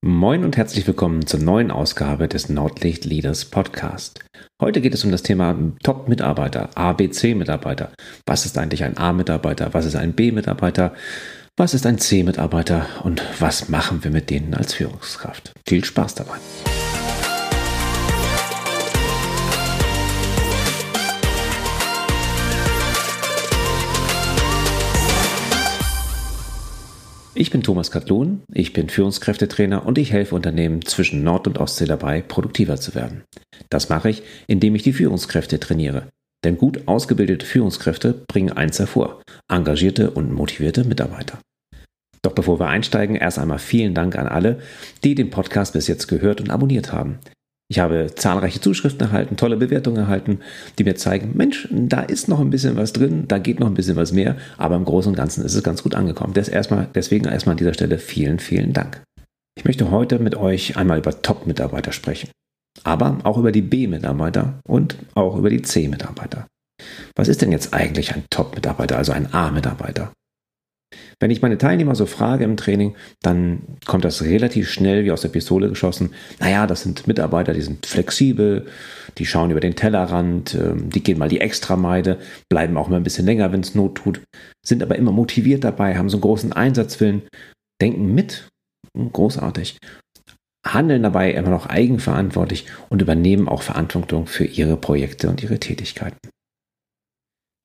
Moin und herzlich willkommen zur neuen Ausgabe des Nordlicht Leaders Podcast. Heute geht es um das Thema Top-Mitarbeiter, ABC-Mitarbeiter. Was ist eigentlich ein A-Mitarbeiter? Was ist ein B-Mitarbeiter? Was ist ein C-Mitarbeiter? Und was machen wir mit denen als Führungskraft? Viel Spaß dabei! Ich bin Thomas Katlun, ich bin Führungskräftetrainer und ich helfe Unternehmen zwischen Nord- und Ostsee dabei, produktiver zu werden. Das mache ich, indem ich die Führungskräfte trainiere. Denn gut ausgebildete Führungskräfte bringen eins hervor, engagierte und motivierte Mitarbeiter. Doch bevor wir einsteigen, erst einmal vielen Dank an alle, die den Podcast bis jetzt gehört und abonniert haben. Ich habe zahlreiche Zuschriften erhalten, tolle Bewertungen erhalten, die mir zeigen, Mensch, da ist noch ein bisschen was drin, da geht noch ein bisschen was mehr, aber im Großen und Ganzen ist es ganz gut angekommen. deswegen erstmal an dieser Stelle vielen, vielen Dank. Ich möchte heute mit euch einmal über Top-Mitarbeiter sprechen, aber auch über die B-Mitarbeiter und auch über die C-Mitarbeiter. Was ist denn jetzt eigentlich ein Top-Mitarbeiter, also ein A-Mitarbeiter? Wenn ich meine Teilnehmer so frage im Training, dann kommt das relativ schnell wie aus der Pistole geschossen. Naja, das sind Mitarbeiter, die sind flexibel, die schauen über den Tellerrand, ähm, die gehen mal die Extrameide, bleiben auch mal ein bisschen länger, wenn es Not tut, sind aber immer motiviert dabei, haben so einen großen Einsatzwillen, denken mit, hm, großartig, handeln dabei immer noch eigenverantwortlich und übernehmen auch Verantwortung für ihre Projekte und ihre Tätigkeiten.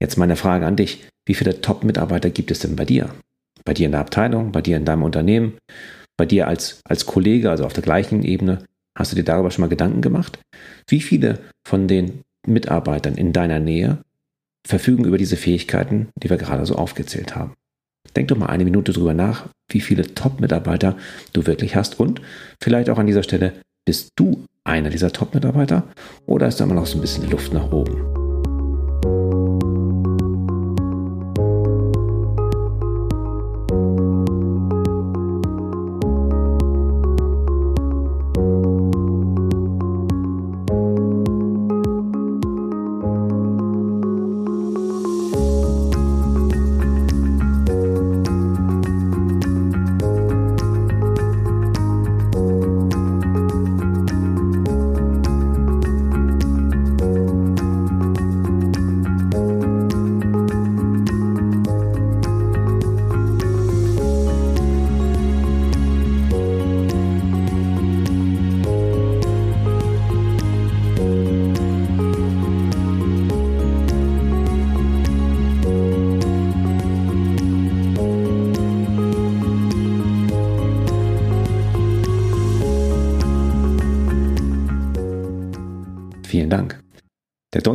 Jetzt meine Frage an dich. Wie viele Top-Mitarbeiter gibt es denn bei dir? Bei dir in der Abteilung, bei dir in deinem Unternehmen, bei dir als, als Kollege, also auf der gleichen Ebene? Hast du dir darüber schon mal Gedanken gemacht? Wie viele von den Mitarbeitern in deiner Nähe verfügen über diese Fähigkeiten, die wir gerade so aufgezählt haben? Denk doch mal eine Minute drüber nach, wie viele Top-Mitarbeiter du wirklich hast und vielleicht auch an dieser Stelle, bist du einer dieser Top-Mitarbeiter oder ist da immer noch so ein bisschen Luft nach oben?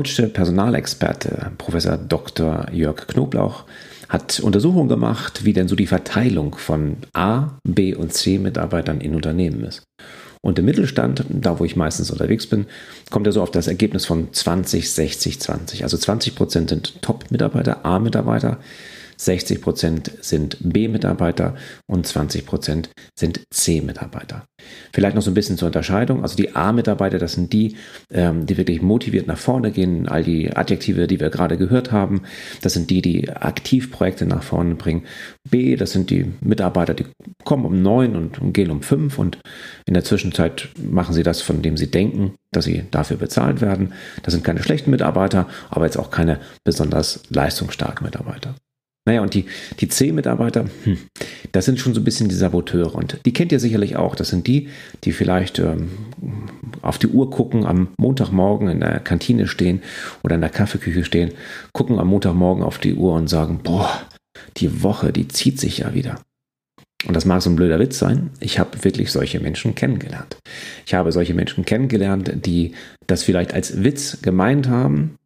Deutsche Personalexperte Professor Dr. Jörg Knoblauch hat Untersuchungen gemacht, wie denn so die Verteilung von A, B und C Mitarbeitern in Unternehmen ist. Und im Mittelstand, da wo ich meistens unterwegs bin, kommt er so auf das Ergebnis von 20, 60, 20. Also 20 Prozent sind Top-Mitarbeiter, A-Mitarbeiter, 60 Prozent sind B-Mitarbeiter und 20 Prozent sind C-Mitarbeiter. Vielleicht noch so ein bisschen zur Unterscheidung. Also die A-Mitarbeiter, das sind die, ähm, die wirklich motiviert nach vorne gehen. All die Adjektive, die wir gerade gehört haben, das sind die, die aktiv Projekte nach vorne bringen. B, das sind die Mitarbeiter, die kommen um neun und gehen um fünf und in der Zwischenzeit machen sie das, von dem sie denken, dass sie dafür bezahlt werden. Das sind keine schlechten Mitarbeiter, aber jetzt auch keine besonders leistungsstarken Mitarbeiter. Naja, und die, die C-Mitarbeiter, hm, das sind schon so ein bisschen die Saboteure. Und die kennt ihr sicherlich auch. Das sind die, die vielleicht ähm, auf die Uhr gucken, am Montagmorgen in der Kantine stehen oder in der Kaffeeküche stehen, gucken am Montagmorgen auf die Uhr und sagen, boah, die Woche, die zieht sich ja wieder. Und das mag so ein blöder Witz sein. Ich habe wirklich solche Menschen kennengelernt. Ich habe solche Menschen kennengelernt, die das vielleicht als Witz gemeint haben,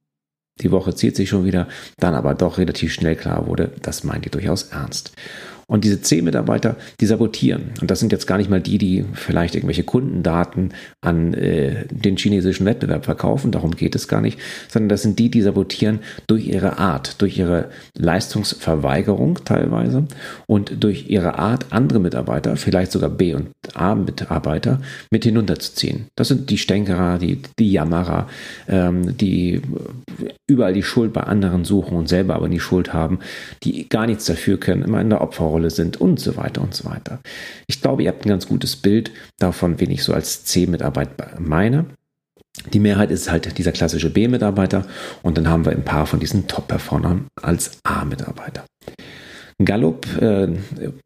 die Woche zieht sich schon wieder, dann aber doch relativ schnell klar wurde, das meint ihr durchaus ernst. Und diese C-Mitarbeiter, die sabotieren. Und das sind jetzt gar nicht mal die, die vielleicht irgendwelche Kundendaten an äh, den chinesischen Wettbewerb verkaufen, darum geht es gar nicht, sondern das sind die, die sabotieren durch ihre Art, durch ihre Leistungsverweigerung teilweise und durch ihre Art, andere Mitarbeiter, vielleicht sogar B- und A-Mitarbeiter mit hinunterzuziehen. Das sind die Stänkerer, die, die Jammerer, ähm, die überall die Schuld bei anderen suchen und selber aber die Schuld haben, die gar nichts dafür können, immer in der Opferrolle sind und so weiter und so weiter. Ich glaube, ihr habt ein ganz gutes Bild davon, wen ich so als C-Mitarbeiter meine. Die Mehrheit ist halt dieser klassische B-Mitarbeiter und dann haben wir ein paar von diesen Top-Performern als A-Mitarbeiter. Gallup, äh,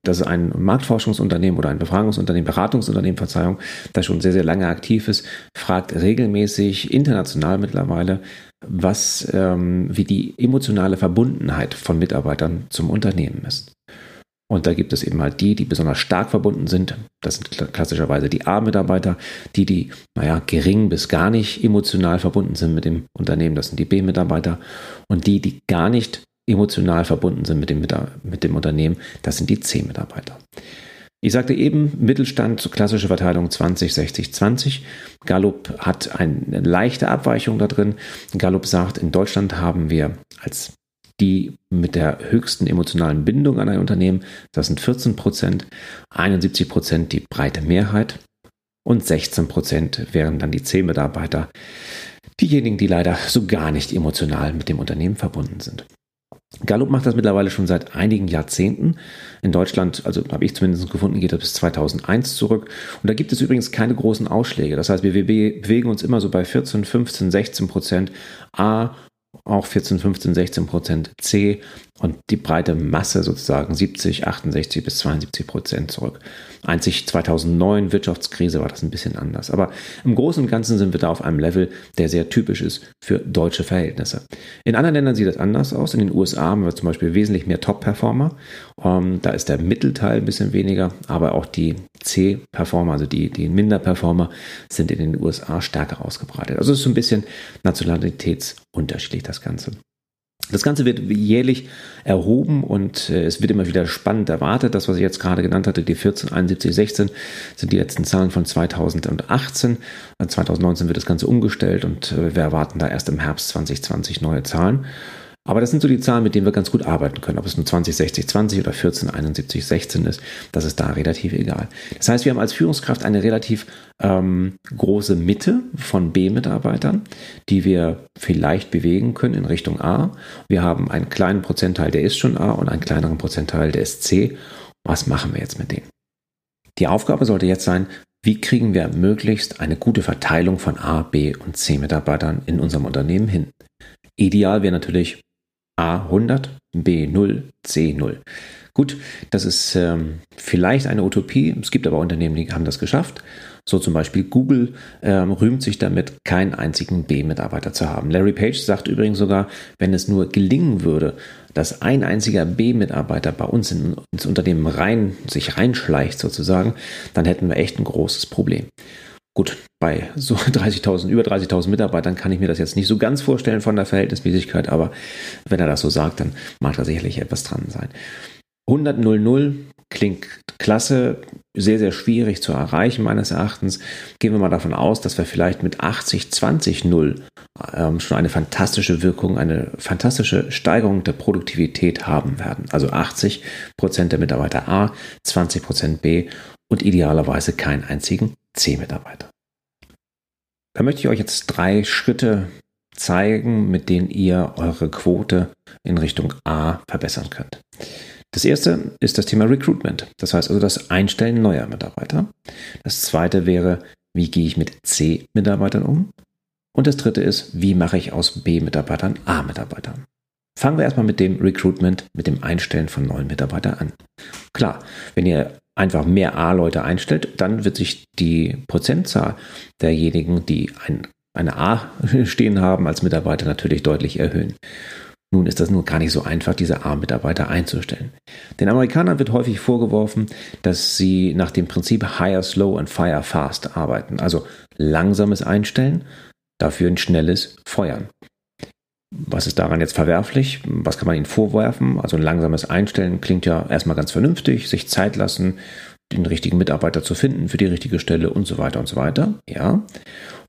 das ist ein Marktforschungsunternehmen oder ein Befragungsunternehmen, Beratungsunternehmen, Verzeihung, das schon sehr, sehr lange aktiv ist, fragt regelmäßig, international mittlerweile, was, ähm, wie die emotionale Verbundenheit von Mitarbeitern zum Unternehmen ist. Und da gibt es eben halt die, die besonders stark verbunden sind. Das sind klassischerweise die A-Mitarbeiter, die, die, naja, gering bis gar nicht emotional verbunden sind mit dem Unternehmen. Das sind die B-Mitarbeiter. Und die, die gar nicht emotional verbunden sind mit dem, mit dem Unternehmen, das sind die C-Mitarbeiter. Ich sagte eben, Mittelstand, so klassische Verteilung 20, 60, 20. Gallup hat eine leichte Abweichung da drin. Gallup sagt, in Deutschland haben wir als die mit der höchsten emotionalen Bindung an ein Unternehmen, das sind 14 Prozent, 71 Prozent die breite Mehrheit und 16 Prozent wären dann die C-Mitarbeiter, diejenigen, die leider so gar nicht emotional mit dem Unternehmen verbunden sind. Gallup macht das mittlerweile schon seit einigen Jahrzehnten. In Deutschland, also habe ich zumindest gefunden, geht das bis 2001 zurück. Und da gibt es übrigens keine großen Ausschläge. Das heißt, wir bewegen uns immer so bei 14, 15, 16 Prozent A auch 14, 15, 16 Prozent C und die breite Masse sozusagen 70, 68 bis 72 Prozent zurück. Einzig 2009 Wirtschaftskrise war das ein bisschen anders. Aber im Großen und Ganzen sind wir da auf einem Level, der sehr typisch ist für deutsche Verhältnisse. In anderen Ländern sieht das anders aus. In den USA haben wir zum Beispiel wesentlich mehr Top-Performer. Ähm, da ist der Mittelteil ein bisschen weniger, aber auch die C-Performer, also die, die Minder-Performer, sind in den USA stärker ausgebreitet. Also es ist so ein bisschen nationalitätsunterschiedlich das Ganze. Das Ganze wird jährlich erhoben und äh, es wird immer wieder spannend erwartet. Das, was ich jetzt gerade genannt hatte, die 14, 71, 16, sind die letzten Zahlen von 2018. 2019 wird das Ganze umgestellt und äh, wir erwarten da erst im Herbst 2020 neue Zahlen. Aber das sind so die Zahlen, mit denen wir ganz gut arbeiten können. Ob es nur 20, 60, 20 oder 14, 71, 16 ist, das ist da relativ egal. Das heißt, wir haben als Führungskraft eine relativ ähm, große Mitte von B-Mitarbeitern, die wir vielleicht bewegen können in Richtung A. Wir haben einen kleinen Prozentteil, der ist schon A und einen kleineren Prozentteil, der ist C. Was machen wir jetzt mit denen? Die Aufgabe sollte jetzt sein, wie kriegen wir möglichst eine gute Verteilung von A, B und C-Mitarbeitern in unserem Unternehmen hin? Ideal wäre natürlich A100, B0, C0. Gut, das ist ähm, vielleicht eine Utopie. Es gibt aber Unternehmen, die haben das geschafft. So zum Beispiel Google ähm, rühmt sich damit, keinen einzigen B-Mitarbeiter zu haben. Larry Page sagt übrigens sogar, wenn es nur gelingen würde, dass ein einziger B-Mitarbeiter bei uns in, ins Unternehmen rein, sich reinschleicht sozusagen, dann hätten wir echt ein großes Problem. Gut, bei so 30.000, über 30.000 Mitarbeitern kann ich mir das jetzt nicht so ganz vorstellen von der Verhältnismäßigkeit, aber wenn er das so sagt, dann mag da sicherlich etwas dran sein. 100.00 klingt klasse, sehr, sehr schwierig zu erreichen meines Erachtens. Gehen wir mal davon aus, dass wir vielleicht mit 80-20-0 ähm, schon eine fantastische Wirkung, eine fantastische Steigerung der Produktivität haben werden. Also 80% der Mitarbeiter A, 20% B und idealerweise keinen einzigen C-Mitarbeiter. Da möchte ich euch jetzt drei Schritte zeigen, mit denen ihr eure Quote in Richtung A verbessern könnt. Das erste ist das Thema Recruitment, das heißt also das Einstellen neuer Mitarbeiter. Das zweite wäre, wie gehe ich mit C-Mitarbeitern um? Und das dritte ist, wie mache ich aus B-Mitarbeitern A-Mitarbeitern? Fangen wir erstmal mit dem Recruitment, mit dem Einstellen von neuen Mitarbeitern an. Klar, wenn ihr einfach mehr A-Leute einstellt, dann wird sich die Prozentzahl derjenigen, die ein, eine A stehen haben als Mitarbeiter, natürlich deutlich erhöhen. Nun ist das nur gar nicht so einfach, diese A-Mitarbeiter einzustellen. Den Amerikanern wird häufig vorgeworfen, dass sie nach dem Prinzip Hire Slow and Fire Fast arbeiten, also langsames Einstellen, dafür ein schnelles Feuern. Was ist daran jetzt verwerflich? Was kann man ihnen vorwerfen? Also ein langsames Einstellen klingt ja erstmal ganz vernünftig, sich Zeit lassen, den richtigen Mitarbeiter zu finden für die richtige Stelle und so weiter und so weiter. Ja.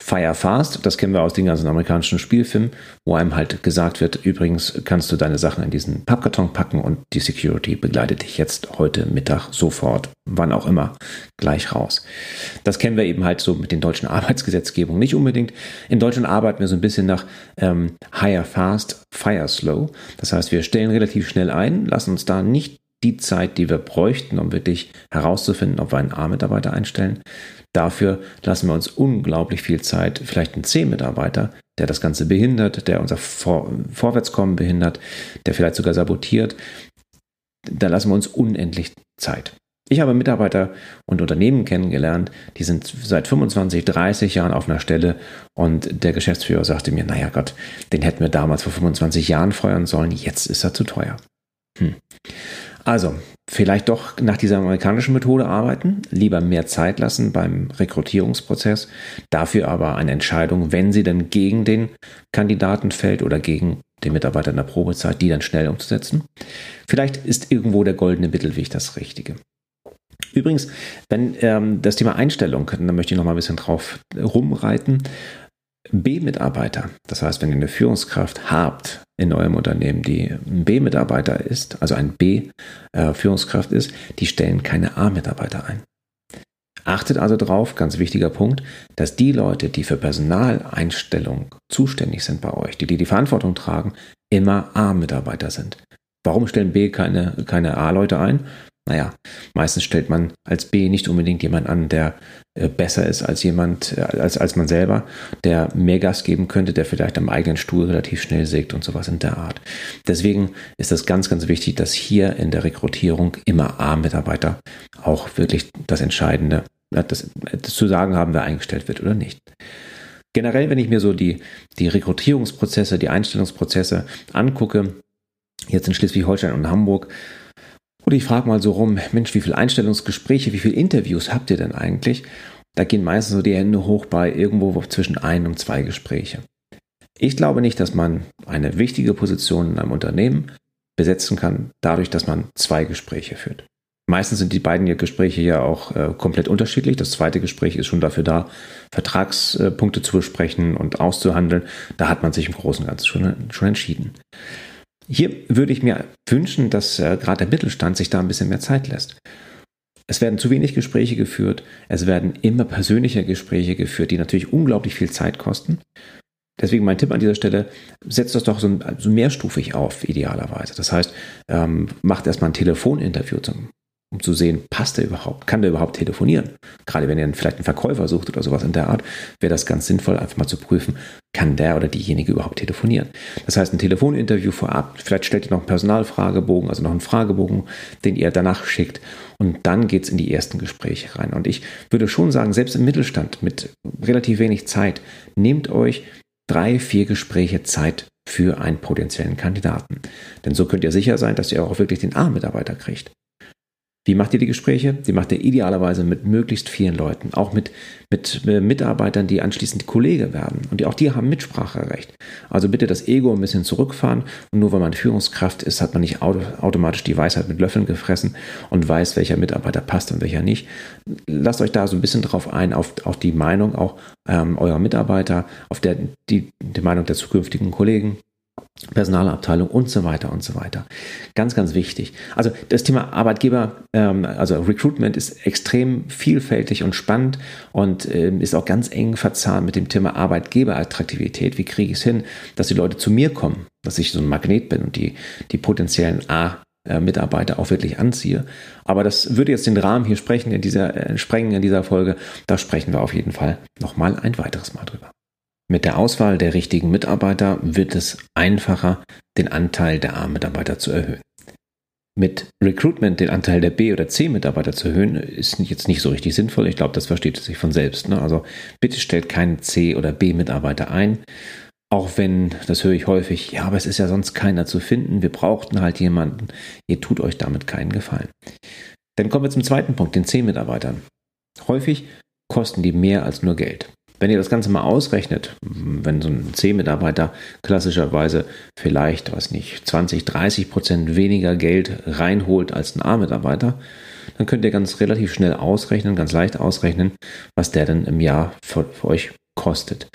Fire Fast, das kennen wir aus den ganzen amerikanischen Spielfilmen, wo einem halt gesagt wird, übrigens kannst du deine Sachen in diesen Pappkarton packen und die Security begleitet dich jetzt heute Mittag sofort, wann auch immer, gleich raus. Das kennen wir eben halt so mit den deutschen Arbeitsgesetzgebungen nicht unbedingt. In Deutschland arbeiten wir so ein bisschen nach ähm, Hire Fast, Fire Slow. Das heißt, wir stellen relativ schnell ein, lassen uns da nicht die Zeit, die wir bräuchten, um wirklich herauszufinden, ob wir einen A-Mitarbeiter einstellen. Dafür lassen wir uns unglaublich viel Zeit, vielleicht einen C-Mitarbeiter, der das Ganze behindert, der unser Vor Vorwärtskommen behindert, der vielleicht sogar sabotiert. Da lassen wir uns unendlich Zeit. Ich habe Mitarbeiter und Unternehmen kennengelernt, die sind seit 25, 30 Jahren auf einer Stelle und der Geschäftsführer sagte mir, naja Gott, den hätten wir damals vor 25 Jahren feuern sollen, jetzt ist er zu teuer. Hm. Also, vielleicht doch nach dieser amerikanischen Methode arbeiten, lieber mehr Zeit lassen beim Rekrutierungsprozess, dafür aber eine Entscheidung, wenn sie dann gegen den Kandidaten fällt oder gegen den Mitarbeiter in der Probezeit, die dann schnell umzusetzen. Vielleicht ist irgendwo der goldene Mittelweg das Richtige. Übrigens, wenn ähm, das Thema Einstellung, da möchte ich noch mal ein bisschen drauf rumreiten. B-Mitarbeiter, das heißt, wenn ihr eine Führungskraft habt in eurem Unternehmen, die ein B-Mitarbeiter ist, also ein B-Führungskraft ist, die stellen keine A-Mitarbeiter ein. Achtet also darauf, ganz wichtiger Punkt, dass die Leute, die für Personaleinstellung zuständig sind bei euch, die die, die Verantwortung tragen, immer A-Mitarbeiter sind. Warum stellen B keine, keine A-Leute ein? Naja, meistens stellt man als B nicht unbedingt jemand an, der äh, besser ist als jemand, äh, als, als man selber, der mehr Gas geben könnte, der vielleicht am eigenen Stuhl relativ schnell sägt und sowas in der Art. Deswegen ist das ganz, ganz wichtig, dass hier in der Rekrutierung immer A-Mitarbeiter auch wirklich das Entscheidende, äh, das, das zu sagen haben, wer eingestellt wird oder nicht. Generell, wenn ich mir so die, die Rekrutierungsprozesse, die Einstellungsprozesse angucke, jetzt in Schleswig-Holstein und Hamburg, oder ich frage mal so rum, Mensch, wie viele Einstellungsgespräche, wie viele Interviews habt ihr denn eigentlich? Da gehen meistens so die Hände hoch bei irgendwo zwischen ein und zwei Gespräche. Ich glaube nicht, dass man eine wichtige Position in einem Unternehmen besetzen kann, dadurch, dass man zwei Gespräche führt. Meistens sind die beiden Gespräche ja auch äh, komplett unterschiedlich. Das zweite Gespräch ist schon dafür da, Vertragspunkte zu besprechen und auszuhandeln. Da hat man sich im Großen und Ganzen schon, schon entschieden. Hier würde ich mir wünschen, dass äh, gerade der Mittelstand sich da ein bisschen mehr Zeit lässt. Es werden zu wenig Gespräche geführt, es werden immer persönliche Gespräche geführt, die natürlich unglaublich viel Zeit kosten. Deswegen mein Tipp an dieser Stelle, setzt das doch so, so mehrstufig auf, idealerweise. Das heißt, ähm, macht erstmal ein Telefoninterview zum um zu sehen, passt er überhaupt, kann der überhaupt telefonieren? Gerade wenn ihr vielleicht einen Verkäufer sucht oder sowas in der Art, wäre das ganz sinnvoll, einfach mal zu prüfen, kann der oder diejenige überhaupt telefonieren? Das heißt, ein Telefoninterview vorab, vielleicht stellt ihr noch einen Personalfragebogen, also noch einen Fragebogen, den ihr danach schickt und dann geht es in die ersten Gespräche rein. Und ich würde schon sagen, selbst im Mittelstand mit relativ wenig Zeit, nehmt euch drei, vier Gespräche Zeit für einen potenziellen Kandidaten. Denn so könnt ihr sicher sein, dass ihr auch wirklich den A-Mitarbeiter kriegt. Wie macht ihr die Gespräche? Die macht ihr idealerweise mit möglichst vielen Leuten, auch mit, mit äh, Mitarbeitern, die anschließend Kollege werden. Und die, auch die haben Mitspracherecht. Also bitte das Ego ein bisschen zurückfahren. Und nur weil man Führungskraft ist, hat man nicht automatisch die Weisheit mit Löffeln gefressen und weiß, welcher Mitarbeiter passt und welcher nicht. Lasst euch da so ein bisschen drauf ein, auf, auf die Meinung auch ähm, eurer Mitarbeiter, auf der, die, die Meinung der zukünftigen Kollegen. Personalabteilung und so weiter und so weiter. Ganz, ganz wichtig. Also das Thema Arbeitgeber, ähm, also Recruitment ist extrem vielfältig und spannend und ähm, ist auch ganz eng verzahnt mit dem Thema Arbeitgeberattraktivität. Wie kriege ich es hin, dass die Leute zu mir kommen, dass ich so ein Magnet bin und die, die potenziellen A Mitarbeiter auch wirklich anziehe. Aber das würde jetzt den Rahmen hier sprechen in dieser, äh, sprengen in dieser Folge. Da sprechen wir auf jeden Fall nochmal ein weiteres Mal drüber. Mit der Auswahl der richtigen Mitarbeiter wird es einfacher, den Anteil der A-Mitarbeiter zu erhöhen. Mit Recruitment den Anteil der B- oder C-Mitarbeiter zu erhöhen, ist jetzt nicht so richtig sinnvoll. Ich glaube, das versteht sich von selbst. Ne? Also bitte stellt keinen C- oder B-Mitarbeiter ein. Auch wenn, das höre ich häufig, ja, aber es ist ja sonst keiner zu finden. Wir brauchten halt jemanden. Ihr tut euch damit keinen Gefallen. Dann kommen wir zum zweiten Punkt, den C-Mitarbeitern. Häufig kosten die mehr als nur Geld. Wenn ihr das Ganze mal ausrechnet, wenn so ein C-Mitarbeiter klassischerweise vielleicht, weiß nicht, 20, 30 Prozent weniger Geld reinholt als ein A-Mitarbeiter, dann könnt ihr ganz relativ schnell ausrechnen, ganz leicht ausrechnen, was der denn im Jahr für, für euch kostet.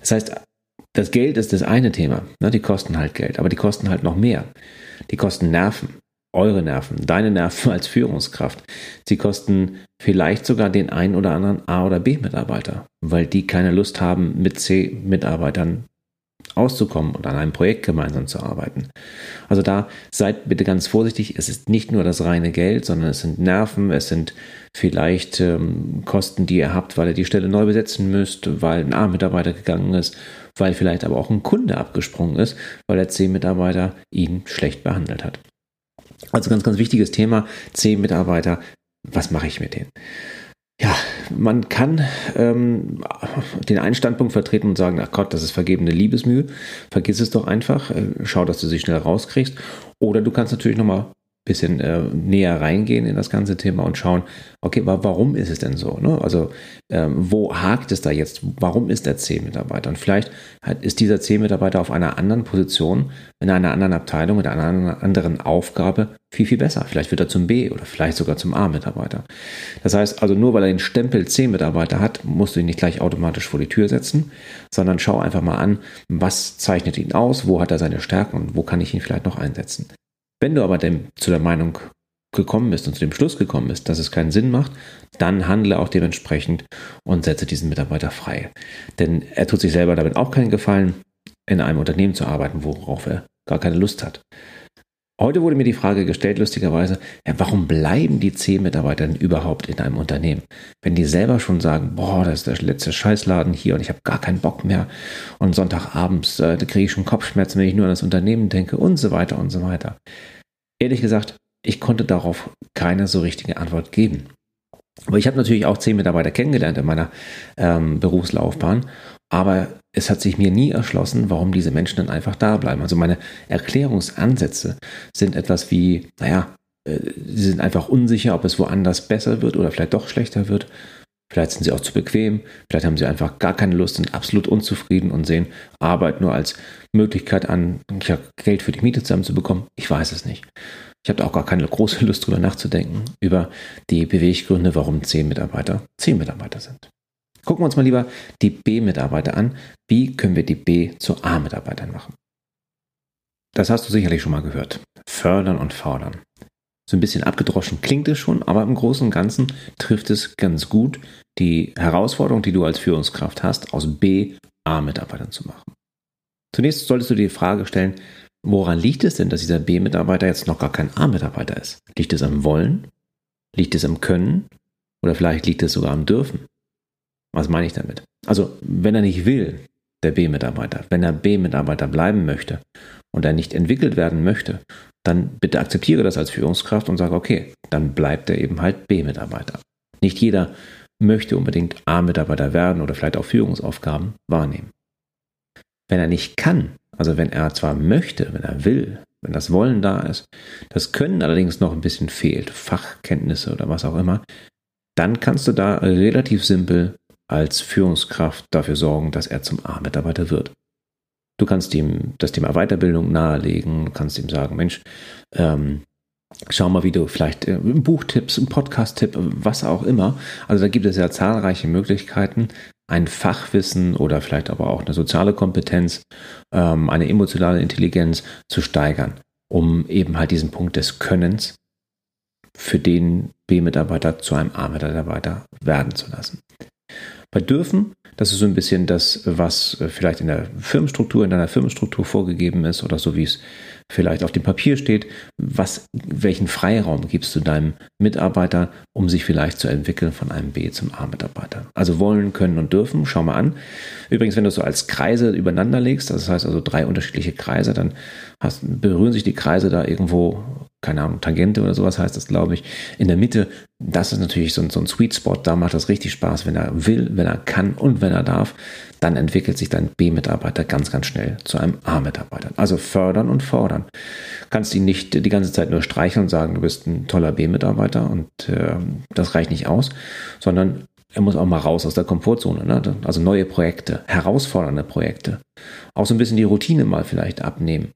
Das heißt, das Geld ist das eine Thema. Ne? Die kosten halt Geld, aber die kosten halt noch mehr. Die kosten Nerven, eure Nerven, deine Nerven als Führungskraft. Sie kosten vielleicht sogar den einen oder anderen A- oder B-Mitarbeiter, weil die keine Lust haben, mit C-Mitarbeitern auszukommen und an einem Projekt gemeinsam zu arbeiten. Also da seid bitte ganz vorsichtig. Es ist nicht nur das reine Geld, sondern es sind Nerven, es sind vielleicht ähm, Kosten, die ihr habt, weil ihr die Stelle neu besetzen müsst, weil ein A-Mitarbeiter gegangen ist, weil vielleicht aber auch ein Kunde abgesprungen ist, weil der C-Mitarbeiter ihn schlecht behandelt hat. Also ganz, ganz wichtiges Thema, C-Mitarbeiter, was mache ich mit denen? Ja, man kann ähm, den einen Standpunkt vertreten und sagen, ach Gott, das ist vergebene Liebesmühe, vergiss es doch einfach, äh, schau, dass du sie schnell rauskriegst. Oder du kannst natürlich nochmal bisschen äh, näher reingehen in das ganze Thema und schauen, okay, warum ist es denn so? Ne? Also ähm, wo hakt es da jetzt? Warum ist der C-Mitarbeiter? Und vielleicht hat, ist dieser C-Mitarbeiter auf einer anderen Position, in einer anderen Abteilung, mit einer anderen Aufgabe viel, viel besser. Vielleicht wird er zum B oder vielleicht sogar zum A-Mitarbeiter. Das heißt also, nur weil er den Stempel C-Mitarbeiter hat, musst du ihn nicht gleich automatisch vor die Tür setzen, sondern schau einfach mal an, was zeichnet ihn aus, wo hat er seine Stärken und wo kann ich ihn vielleicht noch einsetzen. Wenn du aber dem, zu der Meinung gekommen bist und zu dem Schluss gekommen bist, dass es keinen Sinn macht, dann handle auch dementsprechend und setze diesen Mitarbeiter frei. Denn er tut sich selber damit auch keinen Gefallen, in einem Unternehmen zu arbeiten, worauf er gar keine Lust hat. Heute wurde mir die Frage gestellt, lustigerweise, ja, warum bleiben die C-Mitarbeiter denn überhaupt in einem Unternehmen? Wenn die selber schon sagen, boah, das ist der letzte Scheißladen hier und ich habe gar keinen Bock mehr und Sonntagabends, äh, kriege ich schon Kopfschmerzen, wenn ich nur an das Unternehmen denke und so weiter und so weiter. Ehrlich gesagt, ich konnte darauf keine so richtige Antwort geben. Aber ich habe natürlich auch zehn Mitarbeiter kennengelernt in meiner ähm, Berufslaufbahn, aber es hat sich mir nie erschlossen, warum diese Menschen dann einfach da bleiben. Also meine Erklärungsansätze sind etwas wie, naja, äh, sie sind einfach unsicher, ob es woanders besser wird oder vielleicht doch schlechter wird. Vielleicht sind sie auch zu bequem, vielleicht haben sie einfach gar keine Lust, sind absolut unzufrieden und sehen Arbeit nur als Möglichkeit an, Geld für die Miete zusammenzubekommen. Ich weiß es nicht. Ich habe auch gar keine große Lust darüber nachzudenken, über die Beweggründe, warum zehn Mitarbeiter zehn Mitarbeiter sind. Gucken wir uns mal lieber die B-Mitarbeiter an. Wie können wir die B zu A-Mitarbeitern machen? Das hast du sicherlich schon mal gehört. Fördern und fordern. So ein bisschen abgedroschen klingt es schon, aber im Großen und Ganzen trifft es ganz gut, die Herausforderung, die du als Führungskraft hast, aus B A-Mitarbeitern zu machen. Zunächst solltest du dir die Frage stellen, woran liegt es denn, dass dieser B-Mitarbeiter jetzt noch gar kein A-Mitarbeiter ist? Liegt es am Wollen? Liegt es am Können? Oder vielleicht liegt es sogar am Dürfen? Was meine ich damit? Also, wenn er nicht will, der B-Mitarbeiter, wenn er B-Mitarbeiter bleiben möchte und er nicht entwickelt werden möchte, dann bitte akzeptiere das als Führungskraft und sage, okay, dann bleibt er eben halt B-Mitarbeiter. Nicht jeder möchte unbedingt A-Mitarbeiter werden oder vielleicht auch Führungsaufgaben wahrnehmen. Wenn er nicht kann, also wenn er zwar möchte, wenn er will, wenn das Wollen da ist, das Können allerdings noch ein bisschen fehlt, Fachkenntnisse oder was auch immer, dann kannst du da relativ simpel als Führungskraft dafür sorgen, dass er zum A-Mitarbeiter wird. Du kannst ihm das Thema Weiterbildung nahelegen, kannst ihm sagen, Mensch, ähm, schau mal, wie du vielleicht äh, Buchtipps, ein Podcast-Tipp, was auch immer. Also da gibt es ja zahlreiche Möglichkeiten, ein Fachwissen oder vielleicht aber auch eine soziale Kompetenz, ähm, eine emotionale Intelligenz zu steigern, um eben halt diesen Punkt des Könnens für den B-Mitarbeiter zu einem A-Mitarbeiter werden zu lassen. Bei dürfen, das ist so ein bisschen das, was äh, vielleicht in der Firmenstruktur, in deiner Firmenstruktur vorgegeben ist oder so wie es vielleicht auf dem Papier steht, was, welchen Freiraum gibst du deinem Mitarbeiter, um sich vielleicht zu entwickeln von einem B zum A-Mitarbeiter. Also wollen, können und dürfen, schau mal an. Übrigens, wenn du es so als Kreise übereinander legst, das heißt also drei unterschiedliche Kreise, dann hast, berühren sich die Kreise da irgendwo keine Ahnung, Tangente oder sowas heißt das, glaube ich. In der Mitte, das ist natürlich so ein, so ein Sweet Spot, da macht das richtig Spaß, wenn er will, wenn er kann und wenn er darf, dann entwickelt sich dein B-Mitarbeiter ganz, ganz schnell zu einem A-Mitarbeiter. Also fördern und fordern. Kannst ihn nicht die ganze Zeit nur streicheln und sagen, du bist ein toller B-Mitarbeiter und äh, das reicht nicht aus, sondern er muss auch mal raus aus der Komfortzone. Ne? Also neue Projekte, herausfordernde Projekte. Auch so ein bisschen die Routine mal vielleicht abnehmen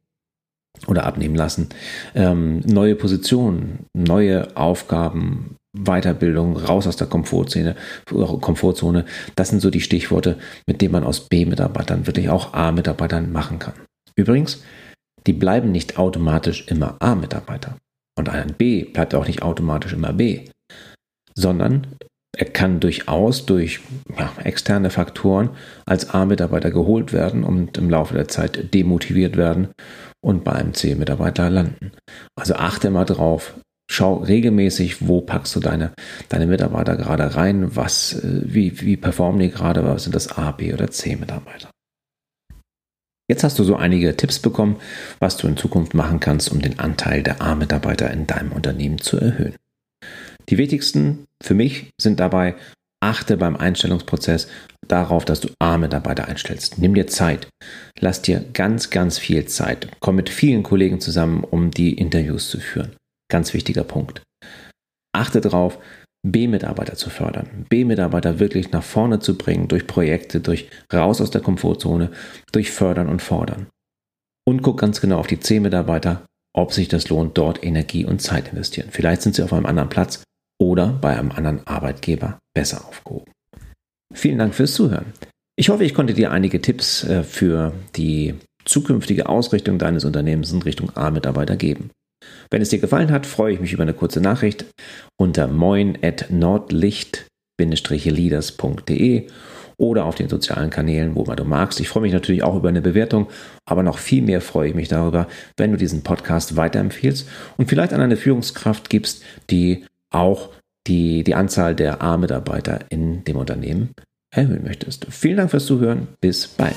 oder abnehmen lassen. Ähm, neue Positionen, neue Aufgaben, Weiterbildung, raus aus der Komfortzone, Komfortzone. Das sind so die Stichworte, mit denen man aus B-Mitarbeitern wirklich auch A-Mitarbeitern machen kann. Übrigens, die bleiben nicht automatisch immer A-Mitarbeiter. Und ein B bleibt auch nicht automatisch immer B, sondern er kann durchaus durch ja, externe Faktoren als A-Mitarbeiter geholt werden und im Laufe der Zeit demotiviert werden und bei einem C-Mitarbeiter landen. Also achte mal drauf, schau regelmäßig, wo packst du deine, deine Mitarbeiter gerade rein, was, äh, wie, wie performen die gerade, was sind das A, B oder C-Mitarbeiter. Jetzt hast du so einige Tipps bekommen, was du in Zukunft machen kannst, um den Anteil der A-Mitarbeiter in deinem Unternehmen zu erhöhen. Die wichtigsten für mich sind dabei, achte beim Einstellungsprozess darauf, dass du A-Mitarbeiter einstellst. Nimm dir Zeit. Lass dir ganz, ganz viel Zeit. Komm mit vielen Kollegen zusammen, um die Interviews zu führen. Ganz wichtiger Punkt. Achte darauf, B-Mitarbeiter zu fördern, B-Mitarbeiter wirklich nach vorne zu bringen durch Projekte, durch raus aus der Komfortzone, durch Fördern und Fordern. Und guck ganz genau auf die C-Mitarbeiter, ob sich das lohnt, dort Energie und Zeit investieren. Vielleicht sind sie auf einem anderen Platz oder bei einem anderen Arbeitgeber besser aufgehoben. Vielen Dank fürs Zuhören. Ich hoffe, ich konnte dir einige Tipps äh, für die zukünftige Ausrichtung deines Unternehmens in Richtung A-Mitarbeiter geben. Wenn es dir gefallen hat, freue ich mich über eine kurze Nachricht unter moin@nordlicht-leaders.de oder auf den sozialen Kanälen, wo man du magst. Ich freue mich natürlich auch über eine Bewertung, aber noch viel mehr freue ich mich darüber, wenn du diesen Podcast weiterempfiehlst und vielleicht an eine Führungskraft gibst, die auch die, die Anzahl der A-Mitarbeiter in dem Unternehmen erhöhen möchtest. Vielen Dank fürs Zuhören. Bis bald.